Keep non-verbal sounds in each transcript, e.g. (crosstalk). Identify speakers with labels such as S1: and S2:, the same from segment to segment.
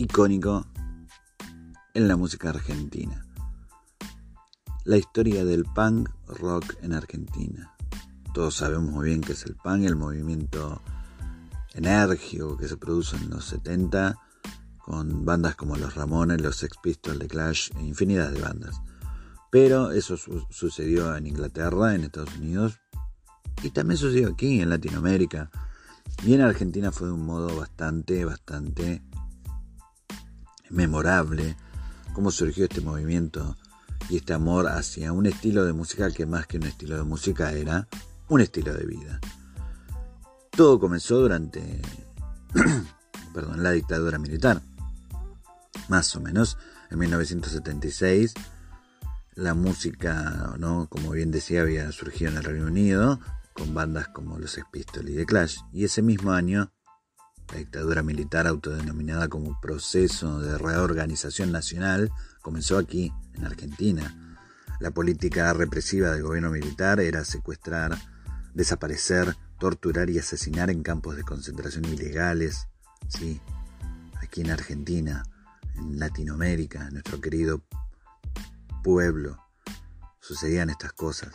S1: icónico en la música argentina. La historia del punk rock en Argentina. Todos sabemos muy bien qué es el punk, el movimiento enérgico que se produjo en los 70 con bandas como los Ramones, los Sex Pistols, The Clash e infinidad de bandas. Pero eso sucedió en Inglaterra, en Estados Unidos y también sucedió aquí en Latinoamérica. Y en Argentina fue de un modo bastante, bastante memorable. Cómo surgió este movimiento y este amor hacia un estilo de música que más que un estilo de música era un estilo de vida. Todo comenzó durante (clears throat) perdón, la dictadura militar. Más o menos en 1976 la música, ¿no? como bien decía, había surgido en el Reino Unido, con bandas como los Sex Pistols y The Clash, y ese mismo año la dictadura militar autodenominada como proceso de reorganización nacional comenzó aquí, en Argentina. La política represiva del gobierno militar era secuestrar, desaparecer, torturar y asesinar en campos de concentración ilegales, sí, aquí en Argentina, en Latinoamérica, en nuestro querido pueblo, sucedían estas cosas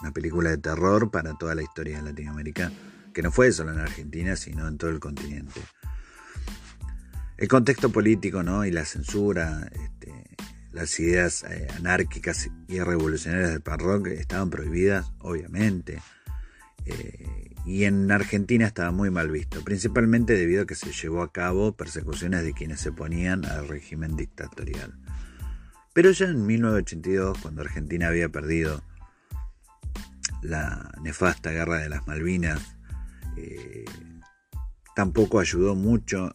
S1: una película de terror para toda la historia de Latinoamérica, que no fue solo en Argentina, sino en todo el continente. El contexto político ¿no? y la censura, este, las ideas eh, anárquicas y revolucionarias del punk rock estaban prohibidas, obviamente. Eh, y en Argentina estaba muy mal visto, principalmente debido a que se llevó a cabo persecuciones de quienes se oponían al régimen dictatorial. Pero ya en 1982, cuando Argentina había perdido la nefasta guerra de las Malvinas eh, tampoco ayudó mucho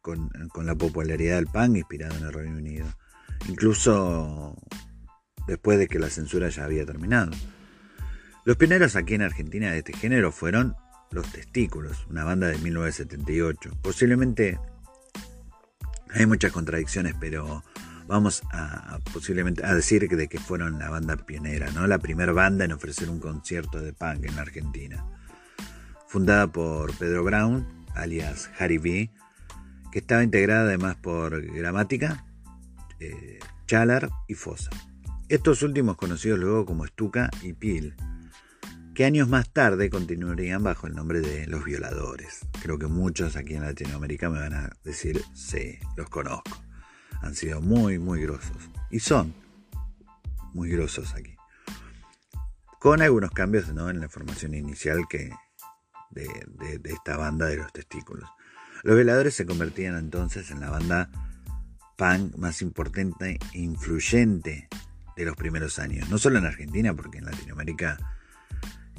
S1: con, la popularidad del punk inspirado en el Reino Unido, incluso después de que la censura ya había terminado. Los pioneros aquí en Argentina de este género fueron Los Testículos, una banda de 1978. Posiblemente hay muchas contradicciones, pero vamos a posiblemente a decir de que fueron la banda pionera, ¿no? La primera banda en ofrecer un concierto de punk en Argentina. Fundada por Pedro Brown, alias Harry B, que estaba integrada además por Gramática, eh, Chalar y Fosa. Estos últimos conocidos luego como Stuka y Pil, que años más tarde continuarían bajo el nombre de Los Violadores. Creo que muchos aquí en Latinoamérica me van a decir, sí, los conozco han sido muy, muy grosos. Y son muy grosos aquí. Con algunos cambios en la formación inicial que de, esta banda de los testículos. Los veladores se convertían entonces en la banda punk más importante e influyente de los primeros años. No solo en Argentina, porque en Latinoamérica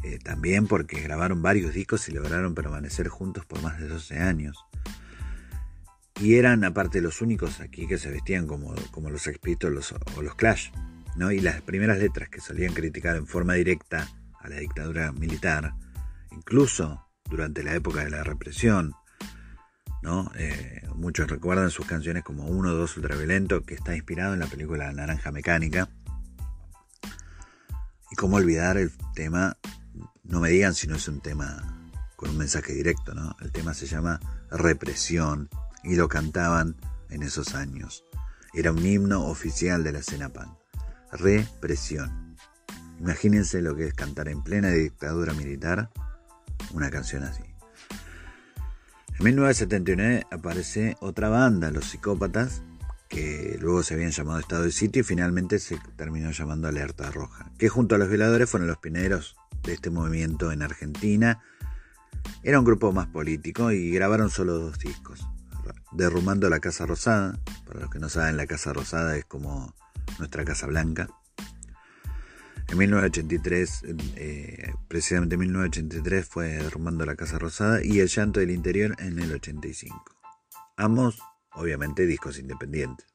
S1: eh, también, porque grabaron varios discos y lograron permanecer juntos por más de 12 años. Y eran aparte los únicos aquí que se vestían como, como los Sex Pistols o los Clash. ¿no? Y las primeras letras que solían criticar en forma directa a la dictadura militar, incluso durante la época de la represión, ¿no? Eh, muchos recuerdan sus canciones como 1, 2 Ultraviolento, que está inspirado en la película Naranja Mecánica. Y cómo olvidar el tema, no me digan si no es un tema con un mensaje directo, ¿no? El tema se llama Represión y lo cantaban en esos años. Era un himno oficial de la escena punk. Represión. Imagínense lo que es cantar en plena dictadura militar una canción así. En 1979 aparece otra banda, Los Psicópatas, que luego se habían llamado Estado de Sitio y finalmente se terminó llamando Alerta Roja, que junto a los violadores fueron los pioneros de este movimiento en Argentina. Era un grupo más político y grabaron solo dos discos Derrumbando la Casa Rosada. Para los que no saben, la Casa Rosada es como nuestra Casa Blanca. En 1983, eh, precisamente en 1983 fue Derrumbando la Casa Rosada y El Llanto del Interior en el 85. Ambos, obviamente, discos independientes.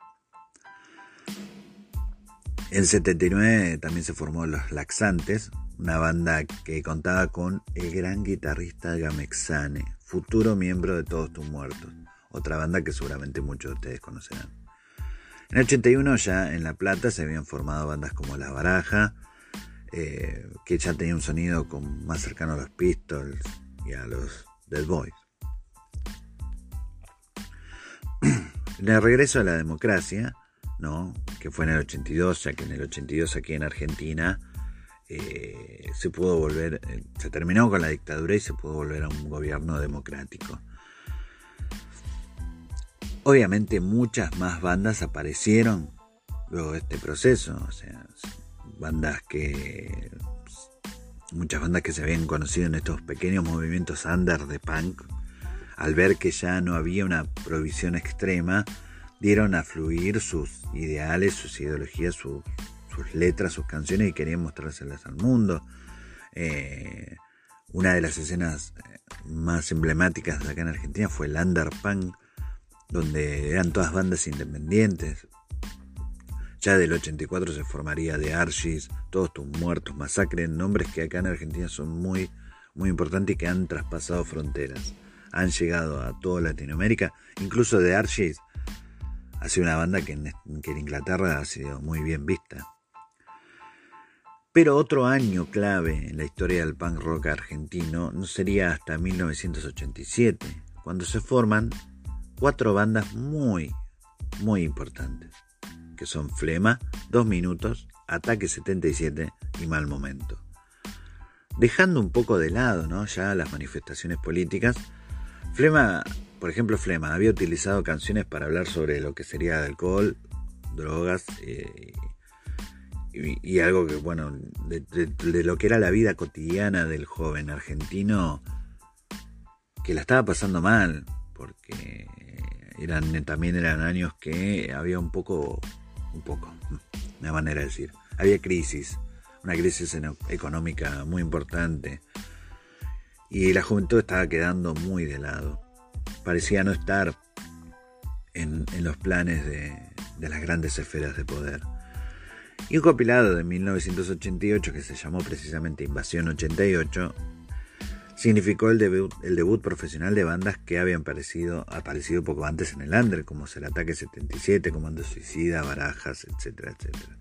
S1: En 79 también se formó Los Laxantes, una banda que contaba con el gran guitarrista Gamexane, futuro miembro de Todos tus Muertos, otra banda que seguramente muchos de ustedes conocerán. En el 81 ya en La Plata se habían formado bandas como La Baraja, eh, que ya tenía un sonido más cercano a los Pistols y a los Dead Boys. (clears throat) En el regreso a la democracia, ¿no? que fue en el 82, ya que en el 82 aquí en Argentina eh, se pudo volver, eh, se terminó con la dictadura y se pudo volver a un gobierno democrático. Obviamente muchas más bandas aparecieron luego de este proceso, o sea, bandas que muchas bandas que se habían conocido en estos pequeños movimientos under de punk, al ver que ya no había una provisión extrema, dieron a fluir sus ideales, sus ideologías, sus, letras, sus canciones y querían mostrárselas al mundo. Eh, una de las escenas eh, más emblemáticas de acá en Argentina fue el Underpunk, donde eran todas bandas independientes. Ya del 84 se formaría de Archis, Todos tus muertos, Masacre, nombres que acá en Argentina son muy, muy importantes y que han traspasado fronteras. Han llegado a toda Latinoamérica, incluso de Archis ha sido una banda que en, Inglaterra ha sido muy bien vista. Pero otro año clave en la historia del punk rock argentino no sería hasta 1987, cuando se forman cuatro bandas muy, muy importantes, que son Flema, Dos Minutos, Ataque 77 y Mal Momento. Dejando un poco de lado ¿no? ya las manifestaciones políticas, Flema por ejemplo, Flema había utilizado canciones para hablar sobre lo que sería alcohol, drogas eh, y, algo que, bueno, de, lo que era la vida cotidiana del joven argentino que la estaba pasando mal, porque eran, también eran años que había un poco, un poco, (laughs) una manera de decir, había crisis, una crisis económica muy importante. Y la juventud estaba quedando muy de lado. Parecía no estar en, los planes de, las grandes esferas de poder. Y un compilado de 1988 que se llamó precisamente Invasión 88 significó el debut, el debut profesional de bandas que habían aparecido, aparecido poco antes en el under, como el Ataque 77, Comando Suicida, Barajas, etcétera, etcétera.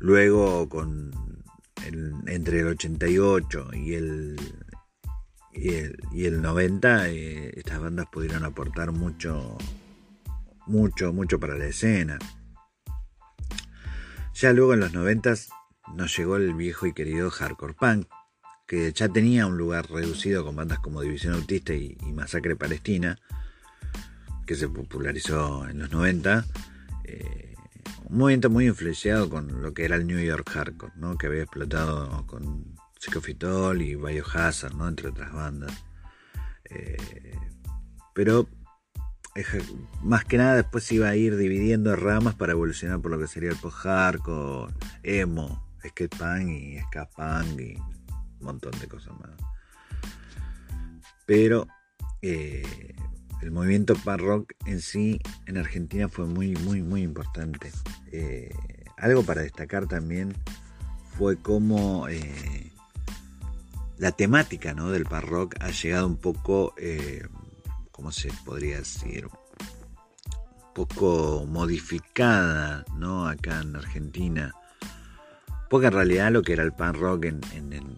S1: Luego, con entre el 88 y el y el, 90 eh, estas bandas pudieron aportar mucho, mucho, mucho para la escena. Ya luego en los 90 nos llegó el viejo y querido hardcore punk, que ya tenía un lugar reducido con bandas como División Autista y, Masacre Palestina, que se popularizó en los 90. Eh, un movimiento muy influenciado con lo que era el New York Hardcore, ¿no? que había explotado con Psicofitol y Biohazard, ¿no? entre otras bandas. Eh, pero más que nada después se iba a ir dividiendo ramas para evolucionar por lo que sería el post-hardcore, emo, skate punk y ska punk montón de cosas más. Pero eh, el movimiento punk rock en sí en Argentina fue muy, muy, muy importante. Eh, algo para destacar también fue cómo la temática ¿no? del punk rock ha llegado un poco, eh, ¿cómo se podría decir? Un poco modificada ¿no? acá en Argentina. Porque en realidad lo que era el punk rock en,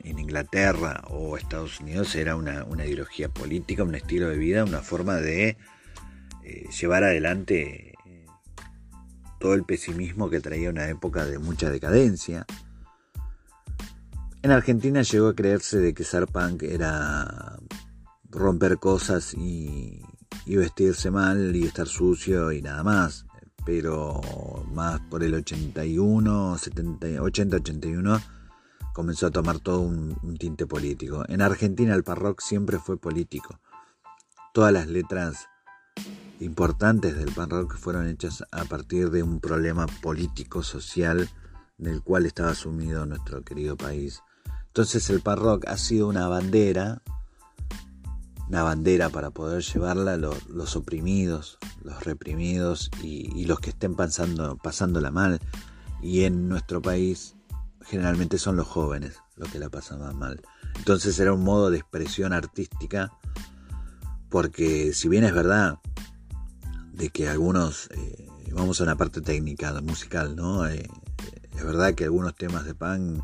S1: Inglaterra o Estados Unidos era una, ideología política, un estilo de vida, una forma de eh, llevar adelante eh, todo el pesimismo que traía una época de mucha decadencia en Argentina llegó a creerse de que ser punk era romper cosas y, vestirse mal y estar sucio y nada más. Pero más por el 81, 70, 80, 81 comenzó a tomar todo un, tinte político. En Argentina el punk rock siempre fue político. todas las letras importantes del punk rock fueron hechas a partir de un problema político, social, en el cual estaba sumido nuestro querido país. Entonces el punk rock ha sido una bandera, una bandera para poder llevarla a los, oprimidos, los reprimidos y, los que estén pasando, pasándola mal. Y en nuestro país generalmente son los jóvenes los que la pasan más mal. Entonces era un modo de expresión artística, porque si bien es verdad de que algunos, eh, vamos a una parte técnica, musical, ¿no? Eh, es verdad que algunos temas de pan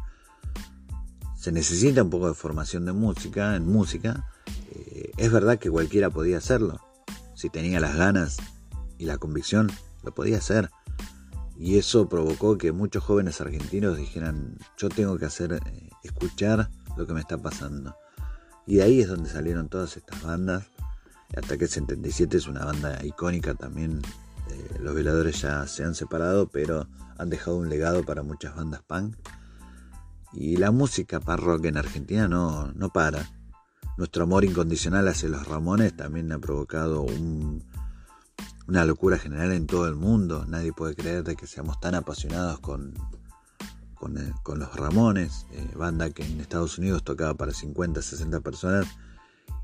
S1: se necesita un poco de formación de música, en música. Eh, es verdad que cualquiera podía hacerlo. Si tenía las ganas y la convicción, lo podía hacer. Y eso provocó que muchos jóvenes argentinos dijeran, yo tengo que hacer, escuchar lo que me está pasando. Y de ahí es donde salieron todas estas bandas Ataque 77 es una banda icónica también. Eh, los veladores ya se han separado, pero han dejado un legado para muchas bandas punk. Y la música punk rock en Argentina no, no para. Nuestro amor incondicional hacia los Ramones también ha provocado una locura general en todo el mundo. Nadie puede creer de que seamos tan apasionados con, con, eh, los Ramones, eh, banda que en Estados Unidos tocaba para 50, 60 personas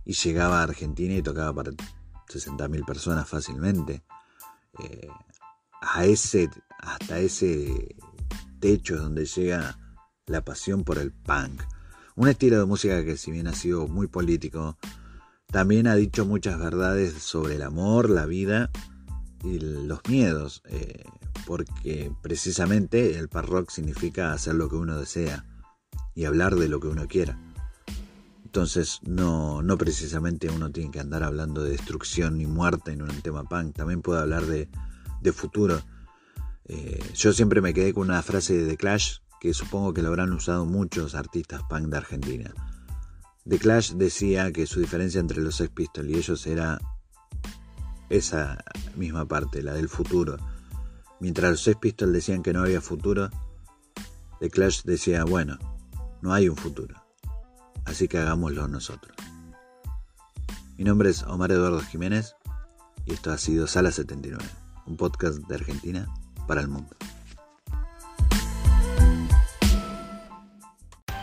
S1: y llegaba a Argentina y tocaba para 60.000 personas fácilmente. Eh, a ese, hasta ese techo es donde llega la pasión por el punk. Un estilo de música que si bien ha sido muy político, también ha dicho muchas verdades sobre el amor, la vida y los miedos, eh, porque precisamente el punk rock significa hacer lo que uno desea y hablar de lo que uno quiera. Entonces no, no precisamente uno tiene que andar hablando de destrucción ni muerte en un tema punk, también puede hablar de, futuro. Eh, yo siempre me quedé con una frase de The Clash que supongo que lo habrán usado muchos artistas punk de Argentina. The Clash decía que su diferencia entre los Sex Pistols y ellos era esa misma parte, la del futuro. Mientras los Sex Pistols decían que no había futuro, The Clash decía, bueno, no hay un futuro así que hagámoslo nosotros. Mi nombre es Omar Eduardo Jiménez y esto ha sido Sala 79, un podcast de Argentina para el mundo.